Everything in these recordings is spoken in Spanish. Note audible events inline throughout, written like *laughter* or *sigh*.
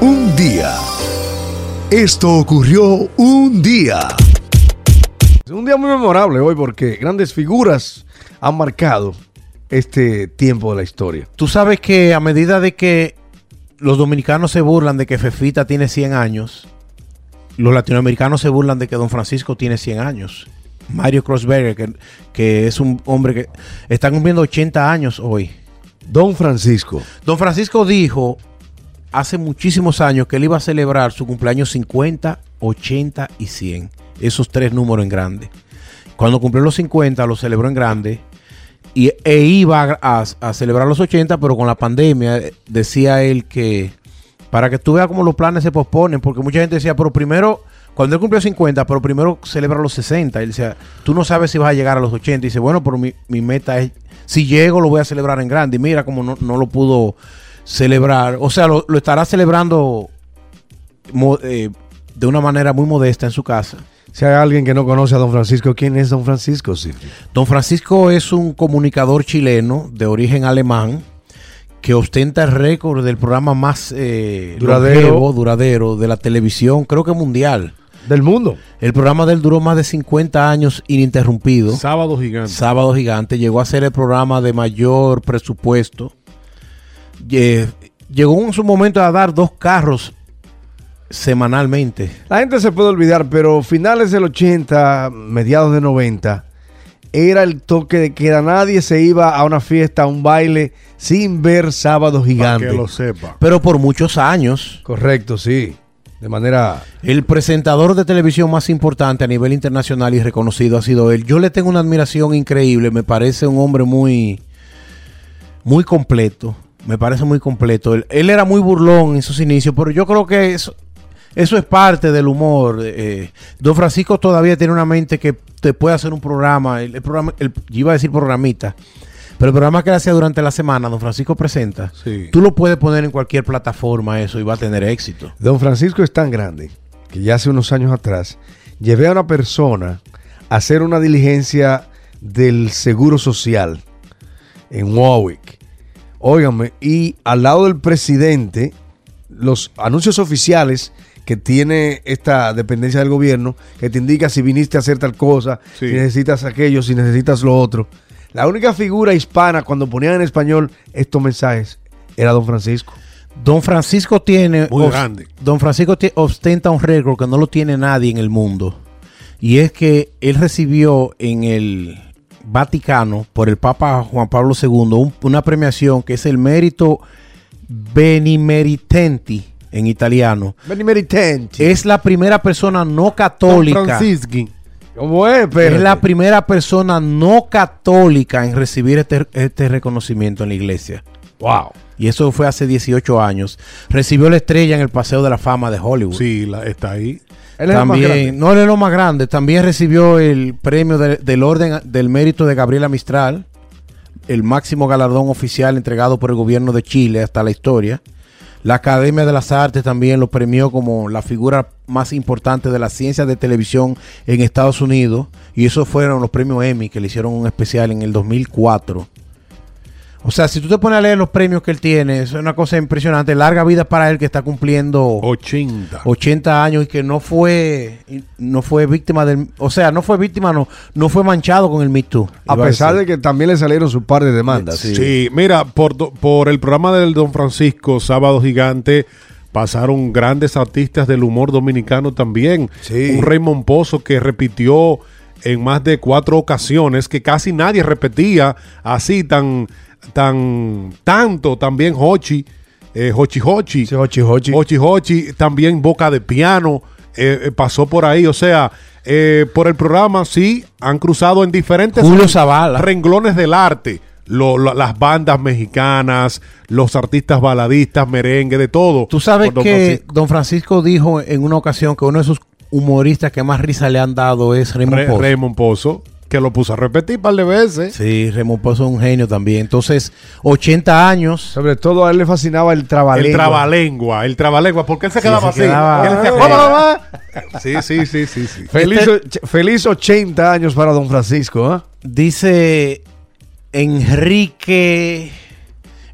Un día. Esto ocurrió un día. Es un día muy memorable hoy porque grandes figuras han marcado este tiempo de la historia. Tú sabes que a medida de que los dominicanos se burlan de que Fefita tiene 100 años, los latinoamericanos se burlan de que Don Francisco tiene 100 años. Mario Crossberger, que, que es un hombre que está cumpliendo 80 años hoy. Don Francisco. Don Francisco dijo hace muchísimos años que él iba a celebrar su cumpleaños 50, 80 y 100. Esos tres números en grande. Cuando cumplió los 50, lo celebró en grande. Y, e iba a, celebrar los 80, pero con la pandemia eh, decía él que para que tú veas cómo los planes se posponen, porque mucha gente decía, pero primero, cuando él cumplió 50, pero primero celebra los 60. Él decía, tú no sabes si vas a llegar a los 80. Y dice, bueno, pero mi, mi meta es, si llego, lo voy a celebrar en grande. Y mira cómo no, no lo pudo celebrar. O sea, lo, lo estará celebrando mo- eh, de una manera muy modesta en su casa. Si hay alguien que no conoce a Don Francisco, ¿quién es Don Francisco, Silvio? Don Francisco es un comunicador chileno de origen alemán que ostenta el récord del programa más eh, Duradero. longevo, duradero de la televisión, creo que mundial. Del mundo. El programa del duró más de 50 años ininterrumpido. Sábado gigante. Sábado Gigante llegó a ser el programa de mayor presupuesto. Lle- Llegó en su momento a dar dos carros semanalmente. La gente se puede olvidar, pero finales del 80, mediados de 90, era el toque de queda. Nadie se iba a una fiesta, a un baile, sin ver Sábado Para Gigante. que lo sepa. Pero por muchos años, Correcto, sí. De manera... el presentador de televisión más importante a nivel internacional y reconocido ha sido él. Yo le tengo una admiración increíble. Me parece un hombre muy, muy completo. Me parece muy completo. Él, él era muy burlón en sus inicios, pero yo creo que eso, eso es parte del humor. eh. Don Francisco todavía tiene una mente que te puede hacer un programa. El, el programa, el- yo iba a decir programita, pero el programa que él hacía durante la semana, Don Francisco presenta. Sí. Tú lo puedes poner en cualquier plataforma eso y va a tener éxito. Don Francisco es tan grande que ya hace unos años atrás llevé a una persona a hacer una diligencia del Seguro Social en Warwick. Óigame, y al lado del presidente, los anuncios oficiales que tiene esta dependencia del gobierno, que te indica si viniste a hacer tal cosa, Sí. si necesitas aquello, si necesitas lo otro. La única figura hispana cuando ponían en español estos mensajes era Don Francisco. Don Francisco tiene. Muy os- grande. Don Francisco ostenta un récord que no lo tiene nadie en el mundo. Y es que él recibió en el Vaticano por el Papa Juan Pablo II un- una premiación que es el mérito Benimeritenti en italiano. Benimeritenti. Es la primera persona no católica. ¿Cómo es? Es Espérate. la primera persona no católica en recibir este, este reconocimiento en la iglesia. Wow. Y eso fue hace 18 años. Recibió la estrella en el Paseo de la Fama de Hollywood. Sí, la- está ahí. Él es el más grande. También, no él es lo más grande, también recibió el premio de- del orden del mérito de Gabriela Mistral, el máximo galardón oficial entregado por el gobierno de Chile hasta la historia. La Academia de las Artes también lo premió como la figura más importante de la ciencia de televisión en Estados Unidos. Y esos fueron los premios Emmy que le hicieron un especial en el 2004. O sea, si tú te pones a leer los premios que él tiene, es una cosa impresionante. Larga vida para él que está cumpliendo 80. 80 años y que no fue no fue víctima del o sea no fue víctima no no fue manchado con el Me Too A pesar de que también le salieron su par de demandas. Sí. mira, por, por el programa del Don Francisco, Sábado Gigante, pasaron grandes artistas del humor dominicano también. Sí. Un Raymond Pozo que repitió en más de cuatro ocasiones, que casi nadie repetía así tan, tan, tanto. También Hochi, eh, Hochi Hochi. Sí, Hochi Hochi. Hochi Hochi, también Boca de Piano, eh, eh, pasó por ahí. O sea, eh, por el programa sí han cruzado en diferentes renglones del arte. Lo- lo- las bandas mexicanas, los artistas baladistas, merengue, de todo. tú sabes Don que Francisco. Don Francisco dijo en una ocasión que uno de sus humoristas que más risa le han dado es Raymond Re- Pozo. Raymond Pozo, que lo puso a repetir un par de veces. sí Raymond Pozo es un genio también entonces 80 años Sobre todo a él le fascinaba el trabalengua. El trabalengua, el trabalengua, porque él se Sí, quedaba se así. quedaba- Él decía. Sí, *laughs* sí, sí, sí, sí. Feliz, Este- feliz 80 años para don Francisco. ¿ah? dice Enrique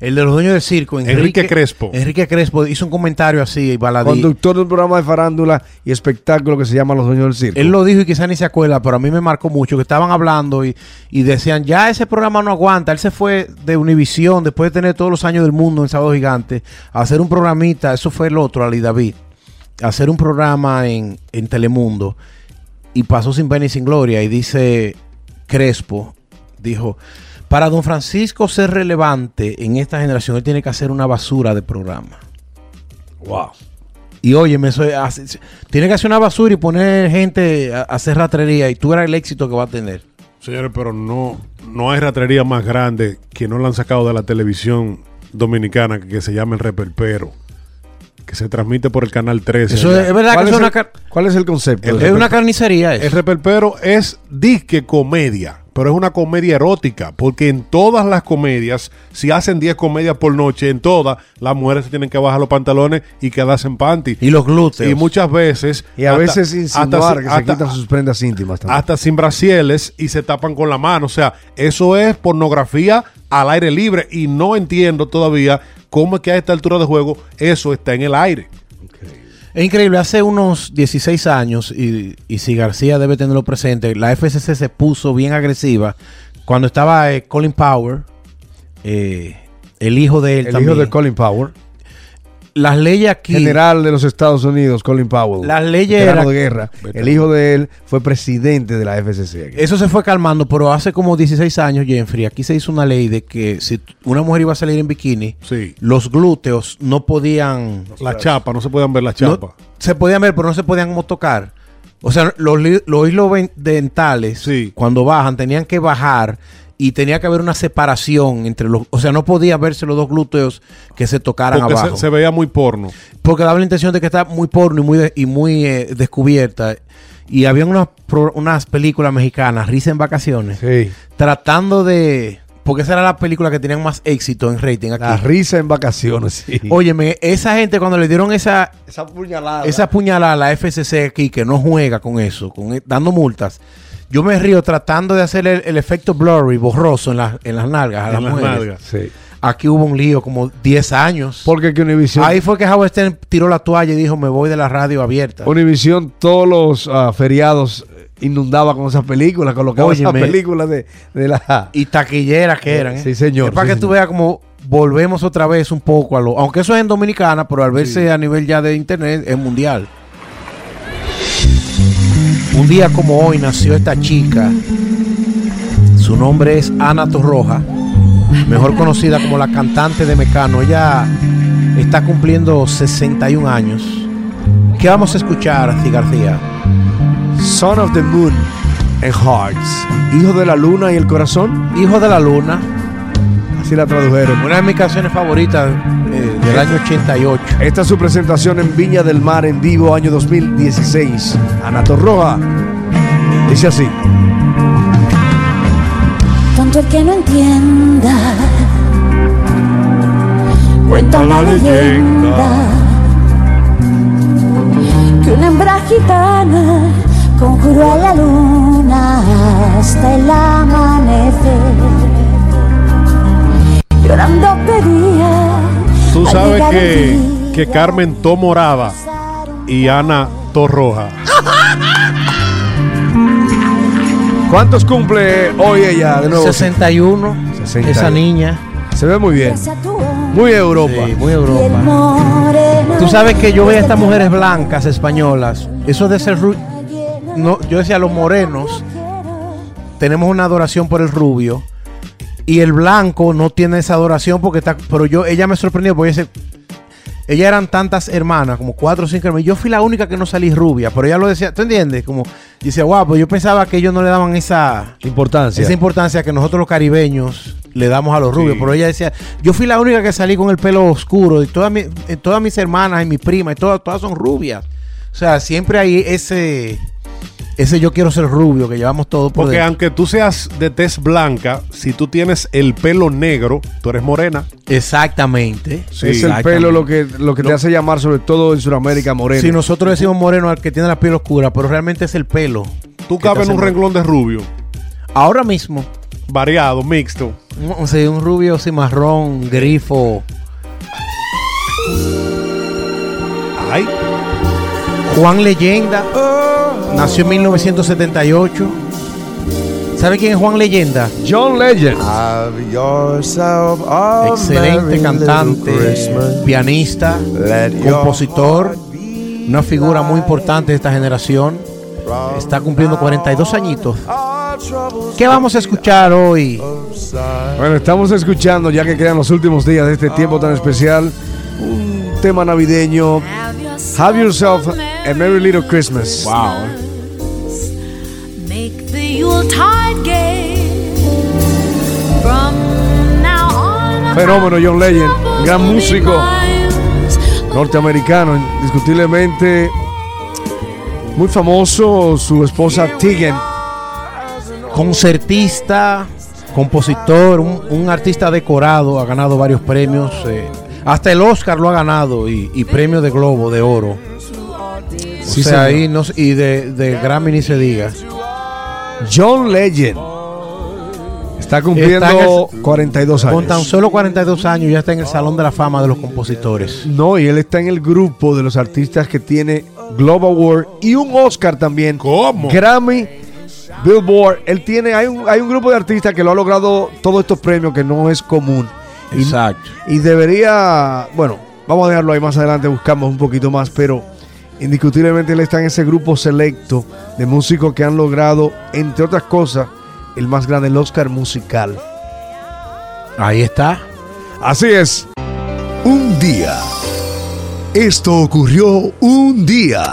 el de los dueños del circo, Enrique Crespo. Enrique Crespo hizo un comentario así, baladí. Conductor de un programa de farándula y espectáculo que se llama Los Dueños del Circo. Él lo dijo y quizá ni se acuerda, pero a mí me marcó mucho que estaban hablando y, y decían, ya ese programa no aguanta. Él se fue de Univisión, después de tener todos los años del mundo en Sábado Gigante, a hacer un programita, eso fue el otro, Ali David, a hacer un programa en, en Telemundo y pasó sin pena y sin gloria. Y dice Crespo, dijo, para don Francisco ser relevante en esta generación, él tiene que hacer una basura de programa. Wow. Y oye, me soy, hace- tiene que hacer una basura y poner gente a, a hacer ratrería y tú verás el éxito que va a tener. Señores, pero no, no hay ratería más grande que no la han sacado de la televisión dominicana que, que se llama El Reperpero. Que se transmite por el canal 13. Eso es, es verdad ¿Cuál es es, una, el, car- cuál es el concepto? El es una carnicería. eso. El Reperpero es disque comedia, pero es una comedia erótica, porque en todas las comedias, si hacen 10 comedias por noche, en todas, las mujeres se tienen que bajar los pantalones y quedarse en panty. y los glúteos. Y muchas veces... Y a hasta- veces insinuar hasta- que se hasta- quitan sus prendas íntimas también. hasta sin brasieles y se tapan con la mano. O sea, eso es pornografía al aire libre y no entiendo todavía cómo es que a esta altura de juego eso está en el aire. Es increíble, hace unos 16 años, y, y si García debe tenerlo presente, la FCC se puso bien agresiva cuando estaba eh, Colin Power, eh, el hijo de él el también. hijo de Colin Powell, Las leyes aquí... general de los Estados Unidos, Colin Powell. Las leyes veterano era- de guerra. El hijo de él fue presidente de la FCC. aquí. Eso se fue calmando, pero hace como 16 años, Jeffrey, aquí se hizo una ley de que si una mujer iba a salir en bikini, Sí. los glúteos no podían... La chapa, no se pueden ver la no- chapa. se podían ver, pero no se podían como tocar. O sea, los, los hilos dentales, Sí. cuando bajan, tenían que bajar y tenía que haber una separación entre los... O sea, no podía verse los dos glúteos que se tocaran Porque abajo. se, se veía muy porno. porque daba la intención de que está muy porno y muy, y muy eh, descubierta. Y había unas, unas películas mexicanas, Risa en Vacaciones, Sí. tratando de... Porque esa era la película que tenían más éxito en rating aquí. La risa en vacaciones, sí. Óyeme, esa gente cuando le dieron esa, esa puñalada. esa puñalada a la FCC aquí, que no juega con eso, con e- dando multas, yo me río tratando de hacer el, el efecto blurry, borroso en, las en las nalgas a las En las mujeres. nalgas. Sí. Aquí hubo un lío como 10 años. Porque que Univision, Ahí fue que Howard Stern tiró la toalla y dijo, me voy de la radio abierta. Univision todos los ah, feriados eh, inundaba con esas películas, colocaba esas películas de, de la... Y taquilleras que eran. ¿eh? Sí, señor, Es para sí, que tú señor. veas como volvemos otra vez un poco a lo... Aunque eso es en Dominicana, pero al verse a nivel ya de internet es mundial. Un día como hoy nació esta chica. Su nombre es Ana Torroja, mejor conocida como la cantante de Mecano. Ella está cumpliendo 61 años. ¿Qué vamos a escuchar, Asti García? Son of the Moon and Hearts. Hijo de la luna y el corazón. Hijo de la Luna, Así la tradujeron. una de mis canciones favoritas del año 88. Esta es su presentación en Viña del Mar en vivo año 2016. Anato Roja. Dice así. Tonto el que no entienda. Cuenta la leyenda que una hembra gitana conjuró a la luna hasta el amanecer. Llorando pedía. Tú sabes que, que Carmen Tomorada y Ana Torroja. ¿Cuántos cumple hoy ella de nuevo? 61, 61. esa niña. Se ve muy bien. Muy Europa. Sí, muy Europa. Tú sabes que yo veía a estas mujeres blancas españolas. Eso de ser no, yo decía los morenos tenemos una adoración por el rubio y el blanco no tiene esa adoración porque está pero yo ella me sorprendió porque ella, ella eran tantas hermanas como cuatro o cinco hermanas yo fui la única que no salí rubia pero ella lo decía ¿tú entiendes? como decía wow pues yo pensaba que ellos no le daban esa Importancia. esa importancia que nosotros los caribeños le damos a los rubios. Pero ella decía, yo fui la única que salí con el pelo oscuro. Y todas, mi- eh, todas mis hermanas y mi prima, y todas, todas son rubias. O sea, siempre hay ese, ese yo quiero ser rubio que llevamos todo por Porque dentro. aunque tú seas de tez blanca, si tú tienes el pelo negro, tú eres morena. Exactamente. es el pelo lo que, lo que te hace llamar, sobre todo en Sudamérica, moreno. Si nosotros decimos moreno al que tiene la piel oscura, pero realmente es el pelo. Tú que te cabes en hace un renglón de rubio. Ahora mismo, variado, mixto. Un, sí, un rubio cimarrón, grifo. Ay, Juan Leyenda. Nació en 1978. ¿Sabe quién es Juan Leyenda? John Legend. Have yourself a Excelente cantante, pianista, compositor, una figura muy importante de esta generación. Está cumpliendo 42 añitos. ¿Qué vamos a escuchar hoy? Bueno, estamos escuchando, ya que quedan los últimos días de este tiempo tan especial, un tema navideño. Have yourself a Merry Little Christmas. Wow. Make the Yuletide gay. From now on, Fenómeno John Legend, gran músico norteamericano, indiscutiblemente muy famoso, su esposa Tegan. Concertista, compositor, un, un artista decorado, ha ganado varios premios. eh, hasta el Oscar lo ha ganado y, y premio de Globo de Oro. Sí, o sea, ahí no, y de, de Grammy ni se diga. John Legend. Está cumpliendo Está en el- 42 años. Con tan solo 42 años ya está en el Salón de la Fama de los Compositores. No, y él está en el grupo de los artistas que tiene Global Award y un Oscar también. ¿Cómo? Grammy, Billboard. Él tiene, hay un, hay un grupo de artistas que lo ha logrado todos estos premios que no es común. Y- Exacto. Y debería, bueno, vamos a dejarlo ahí más adelante, buscamos un poquito más, pero indiscutiblemente él está en ese grupo selecto de músicos que han logrado, entre otras cosas, el más grande, el Oscar musical. Ahí está. Así es. Un día. Esto ocurrió un día.